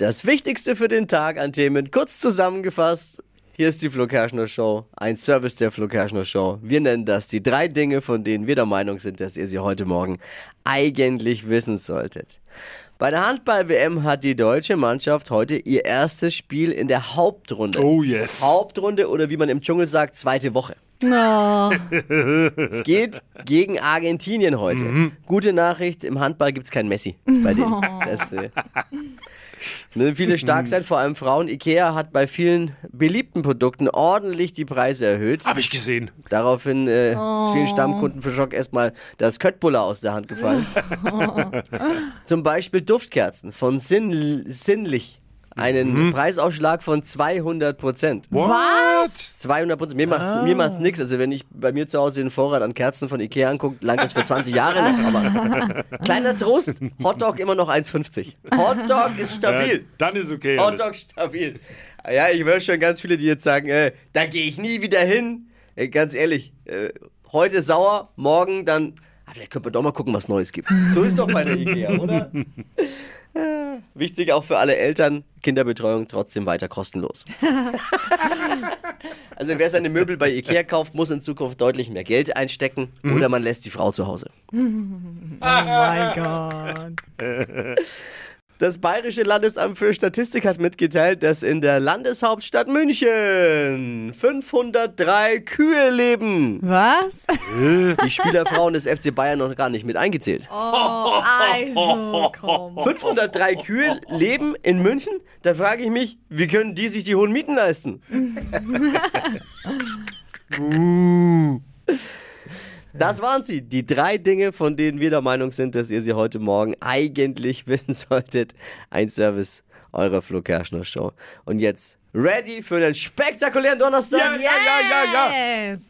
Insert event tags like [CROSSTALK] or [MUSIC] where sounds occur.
Das Wichtigste für den Tag an Themen kurz zusammengefasst. Hier ist die Flo Kerschner Show, ein Service der Flo Kerschner Show. Wir nennen das die drei Dinge, von denen wir der Meinung sind, dass ihr sie heute Morgen eigentlich wissen solltet. Bei der Handball-WM hat die deutsche Mannschaft heute ihr erstes Spiel in der Hauptrunde. Oh yes. Hauptrunde oder wie man im Dschungel sagt, zweite Woche. Oh, Es geht gegen Argentinien heute. Gute Nachricht, im Handball gibt es kein Messi bei denen. [LAUGHS] Das, äh, müssen viele stark sein, vor allem Frauen. Ikea hat bei vielen beliebten Produkten ordentlich die Preise erhöht. Hab ich gesehen. Daraufhin äh, ist vielen Stammkunden für Schock erstmal das Köttbullar aus der Hand gefallen. [LAUGHS] Zum Beispiel Duftkerzen von Sinn, Sinnlich. Einen Preisausschlag von 200 Prozent. What? 200 Prozent. Mir macht's, mir macht's nix. Also wenn ich bei mir zu Hause den Vorrat an Kerzen von Ikea angucke, langt das für 20 Jahre noch. Aber [LAUGHS] kleiner Trost, Hotdog immer noch 1,50. Hotdog ist stabil. Ja, dann ist okay. alles. Hotdog stabil. Ja, ich höre schon ganz viele, die jetzt sagen, äh, da gehe ich nie wieder hin. Äh, ganz ehrlich, äh, heute sauer, morgen dann, ah, vielleicht könnte man doch mal gucken, was Neues gibt. So ist doch bei der Ikea, oder? [LAUGHS] Wichtig auch für alle Eltern, Kinderbetreuung trotzdem weiter kostenlos. [LAUGHS] also wer seine Möbel bei Ikea kauft, muss in Zukunft deutlich mehr Geld einstecken oder man lässt die Frau zu Hause. [LAUGHS] oh mein Gott. [LAUGHS] Das Bayerische Landesamt für Statistik hat mitgeteilt, dass in der Landeshauptstadt München 503 Kühe leben. Was? Die Spielerfrauen des FC Bayern noch gar nicht mit eingezählt. Oh, also, komm. 503 Kühe leben in München? Da frage ich mich, wie können die sich die hohen Mieten leisten? [LAUGHS] Das waren sie, die drei Dinge, von denen wir der Meinung sind, dass ihr sie heute Morgen eigentlich [LAUGHS] wissen solltet. Ein Service eurer Flo Kerschner Show. Und jetzt ready für den spektakulären Donnerstag? Ja, ja, ja, ja, ja. Yes.